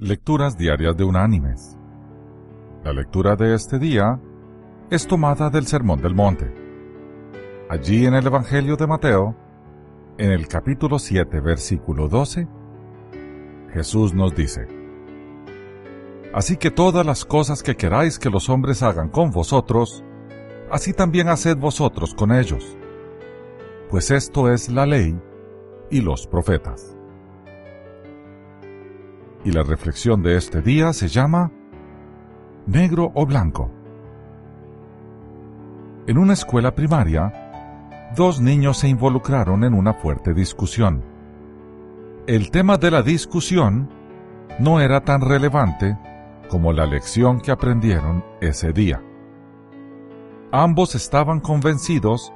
Lecturas Diarias de Unánimes. La lectura de este día es tomada del Sermón del Monte. Allí en el Evangelio de Mateo, en el capítulo 7, versículo 12, Jesús nos dice, Así que todas las cosas que queráis que los hombres hagan con vosotros, así también haced vosotros con ellos, pues esto es la ley y los profetas y la reflexión de este día se llama Negro o Blanco. En una escuela primaria, dos niños se involucraron en una fuerte discusión. El tema de la discusión no era tan relevante como la lección que aprendieron ese día. Ambos estaban convencidos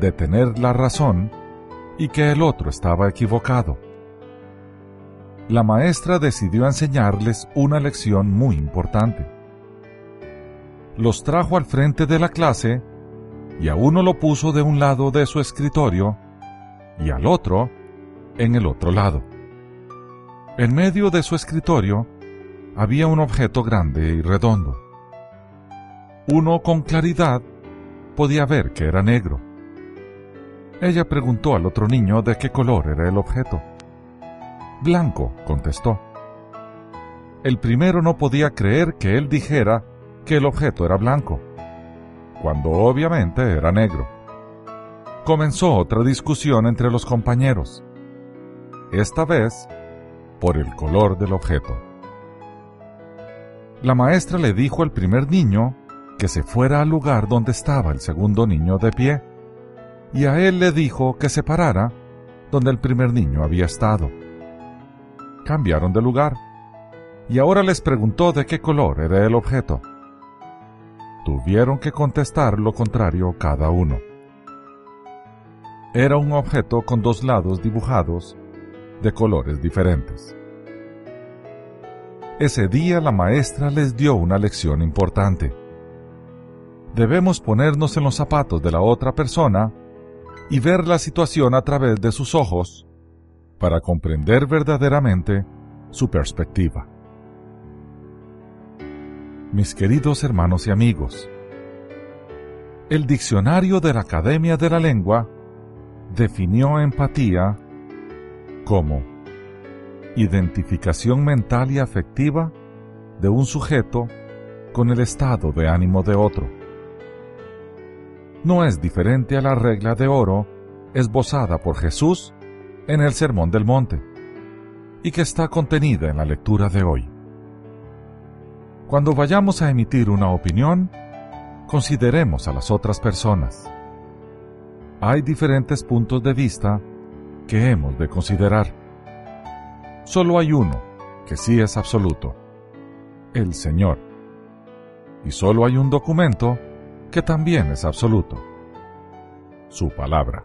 de tener la razón y que el otro estaba equivocado la maestra decidió enseñarles una lección muy importante. Los trajo al frente de la clase y a uno lo puso de un lado de su escritorio y al otro en el otro lado. En medio de su escritorio había un objeto grande y redondo. Uno con claridad podía ver que era negro. Ella preguntó al otro niño de qué color era el objeto. Blanco, contestó. El primero no podía creer que él dijera que el objeto era blanco, cuando obviamente era negro. Comenzó otra discusión entre los compañeros, esta vez por el color del objeto. La maestra le dijo al primer niño que se fuera al lugar donde estaba el segundo niño de pie, y a él le dijo que se parara donde el primer niño había estado cambiaron de lugar, y ahora les preguntó de qué color era el objeto. Tuvieron que contestar lo contrario cada uno. Era un objeto con dos lados dibujados de colores diferentes. Ese día la maestra les dio una lección importante. Debemos ponernos en los zapatos de la otra persona y ver la situación a través de sus ojos para comprender verdaderamente su perspectiva. Mis queridos hermanos y amigos, el diccionario de la Academia de la Lengua definió empatía como identificación mental y afectiva de un sujeto con el estado de ánimo de otro. No es diferente a la regla de oro esbozada por Jesús en el Sermón del Monte y que está contenida en la lectura de hoy. Cuando vayamos a emitir una opinión, consideremos a las otras personas. Hay diferentes puntos de vista que hemos de considerar. Solo hay uno que sí es absoluto, el Señor. Y solo hay un documento que también es absoluto, su palabra.